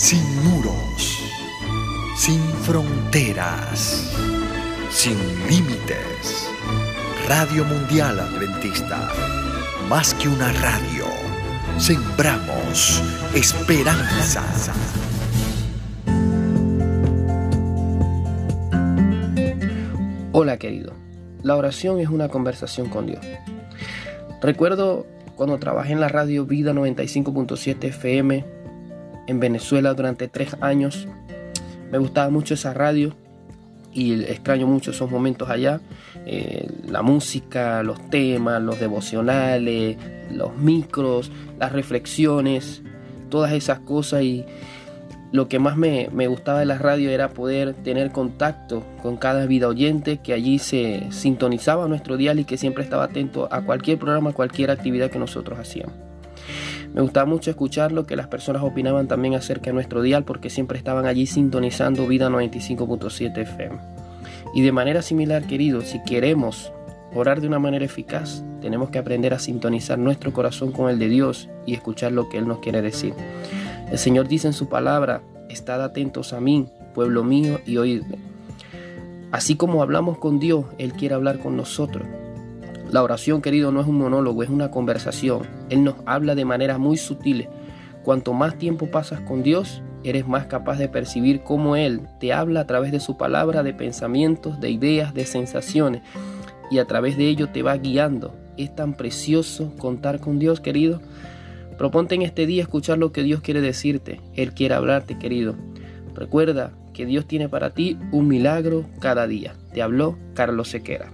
sin muros, sin fronteras, sin límites. Radio Mundial Adventista, más que una radio, sembramos esperanza. Hola querido, la oración es una conversación con Dios. Recuerdo cuando trabajé en la radio Vida 95.7 FM en Venezuela durante tres años. Me gustaba mucho esa radio y extraño mucho esos momentos allá. Eh, la música, los temas, los devocionales, los micros, las reflexiones, todas esas cosas y lo que más me, me, gustaba de la radio era poder tener contacto con cada vida oyente que allí se sintonizaba nuestro dial y que siempre estaba atento a cualquier programa, cualquier actividad que nosotros hacíamos. Me gustaba mucho escuchar lo que las personas opinaban también acerca de nuestro dial porque siempre estaban allí sintonizando Vida 95.7 FM. Y de manera similar, queridos, si queremos orar de una manera eficaz, tenemos que aprender a sintonizar nuestro corazón con el de Dios y escuchar lo que Él nos quiere decir. El Señor dice en su palabra, estad atentos a mí, pueblo mío, y oídme. Así como hablamos con Dios, Él quiere hablar con nosotros. La oración, querido, no es un monólogo, es una conversación. Él nos habla de manera muy sutil. Cuanto más tiempo pasas con Dios, eres más capaz de percibir cómo Él te habla a través de su palabra, de pensamientos, de ideas, de sensaciones, y a través de ello te va guiando. Es tan precioso contar con Dios, querido. Proponte en este día escuchar lo que Dios quiere decirte. Él quiere hablarte, querido. Recuerda que Dios tiene para ti un milagro cada día. Te habló Carlos Sequera.